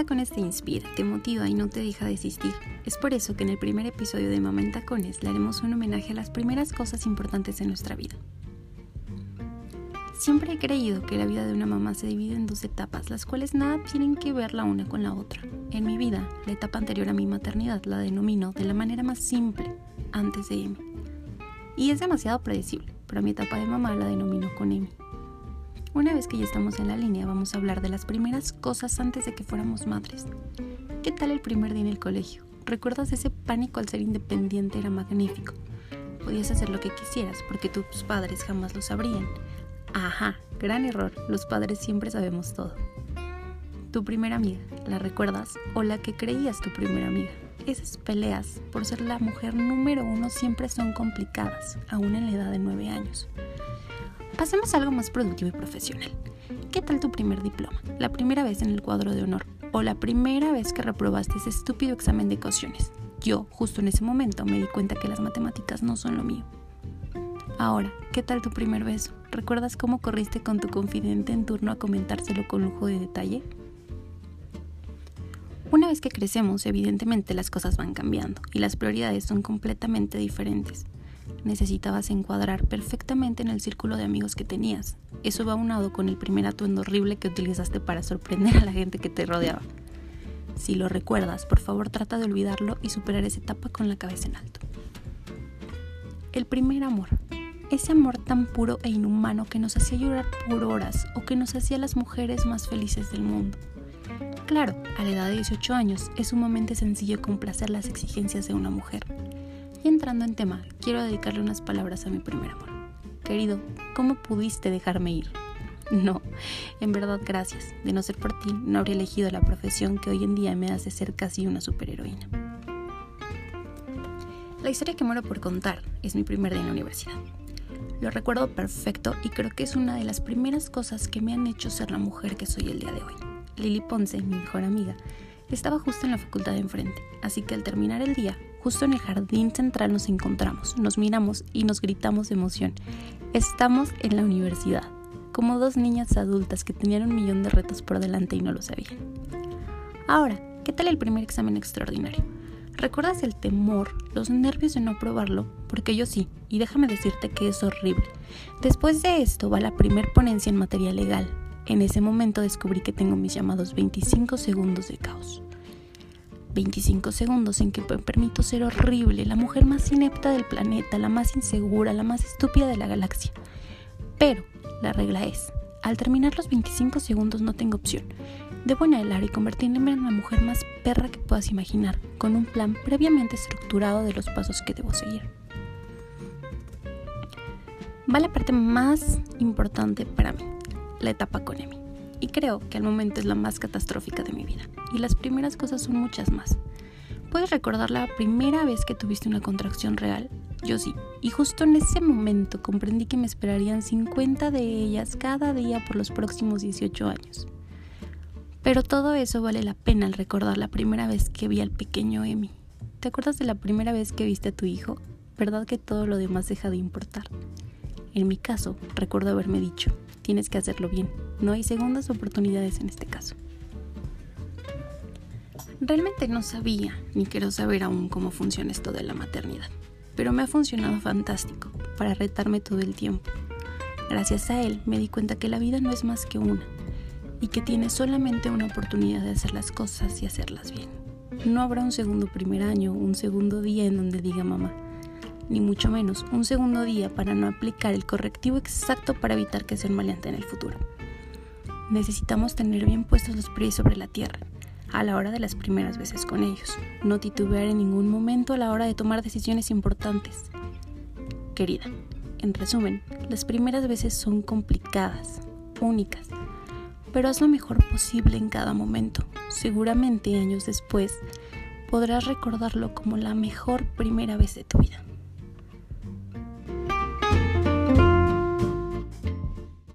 Mamentacones te inspira, te motiva y no te deja desistir. Es por eso que en el primer episodio de Mamentacones le haremos un homenaje a las primeras cosas importantes en nuestra vida. Siempre he creído que la vida de una mamá se divide en dos etapas, las cuales nada tienen que ver la una con la otra. En mi vida, la etapa anterior a mi maternidad la denomino de la manera más simple, antes de Emi. Y es demasiado predecible, pero mi etapa de mamá la denomino con Emi. Una vez que ya estamos en la línea, vamos a hablar de las primeras cosas antes de que fuéramos madres. ¿Qué tal el primer día en el colegio? ¿Recuerdas ese pánico al ser independiente? Era magnífico. Podías hacer lo que quisieras porque tus padres jamás lo sabrían. Ajá, gran error, los padres siempre sabemos todo. Tu primera amiga, ¿la recuerdas? O la que creías tu primera amiga. Esas peleas por ser la mujer número uno siempre son complicadas, aún en la edad de nueve años. Pasemos a algo más productivo y profesional. ¿Qué tal tu primer diploma? La primera vez en el cuadro de honor o la primera vez que reprobaste ese estúpido examen de ecuaciones. Yo, justo en ese momento, me di cuenta que las matemáticas no son lo mío. Ahora, ¿qué tal tu primer beso? ¿Recuerdas cómo corriste con tu confidente en turno a comentárselo con lujo de detalle? Una vez que crecemos, evidentemente las cosas van cambiando y las prioridades son completamente diferentes. Necesitabas encuadrar perfectamente en el círculo de amigos que tenías. Eso va unado con el primer atuendo horrible que utilizaste para sorprender a la gente que te rodeaba. Si lo recuerdas, por favor trata de olvidarlo y superar esa etapa con la cabeza en alto. El primer amor ese amor tan puro e inhumano que nos hacía llorar por horas o que nos hacía las mujeres más felices del mundo. Claro, a la edad de 18 años es sumamente sencillo complacer las exigencias de una mujer. Entrando en tema, quiero dedicarle unas palabras a mi primer amor. Querido, ¿cómo pudiste dejarme ir? No, en verdad gracias. De no ser por ti, no habría elegido la profesión que hoy en día me hace ser casi una superheroína. La historia que muero por contar es mi primer día en la universidad. Lo recuerdo perfecto y creo que es una de las primeras cosas que me han hecho ser la mujer que soy el día de hoy. Lili Ponce, mi mejor amiga, estaba justo en la facultad de enfrente, así que al terminar el día, justo en el jardín central nos encontramos, nos miramos y nos gritamos de emoción. Estamos en la universidad, como dos niñas adultas que tenían un millón de retos por delante y no lo sabían. Ahora, ¿qué tal el primer examen extraordinario? ¿Recuerdas el temor, los nervios de no probarlo? Porque yo sí, y déjame decirte que es horrible. Después de esto va la primer ponencia en materia legal. En ese momento descubrí que tengo mis llamados 25 segundos de caos. 25 segundos en que me permito ser horrible, la mujer más inepta del planeta, la más insegura, la más estúpida de la galaxia. Pero la regla es, al terminar los 25 segundos no tengo opción. Debo anhelar y convertirme en la mujer más perra que puedas imaginar, con un plan previamente estructurado de los pasos que debo seguir. Va la parte más importante para mí, la etapa con Emi. Y creo que al momento es la más catastrófica de mi vida. Y las primeras cosas son muchas más. ¿Puedes recordar la primera vez que tuviste una contracción real? Yo sí. Y justo en ese momento comprendí que me esperarían 50 de ellas cada día por los próximos 18 años. Pero todo eso vale la pena al recordar la primera vez que vi al pequeño Emi. ¿Te acuerdas de la primera vez que viste a tu hijo? ¿Verdad que todo lo demás deja de importar? En mi caso, recuerdo haberme dicho, tienes que hacerlo bien, no hay segundas oportunidades en este caso. Realmente no sabía, ni quiero saber aún cómo funciona esto de la maternidad, pero me ha funcionado fantástico para retarme todo el tiempo. Gracias a él me di cuenta que la vida no es más que una, y que tiene solamente una oportunidad de hacer las cosas y hacerlas bien. No habrá un segundo primer año, un segundo día en donde diga mamá, ni mucho menos un segundo día para no aplicar el correctivo exacto para evitar que sea un maleante en el futuro. Necesitamos tener bien puestos los pies sobre la tierra a la hora de las primeras veces con ellos, no titubear en ningún momento a la hora de tomar decisiones importantes. Querida, en resumen, las primeras veces son complicadas, únicas, pero haz lo mejor posible en cada momento. Seguramente años después podrás recordarlo como la mejor primera vez de tu vida.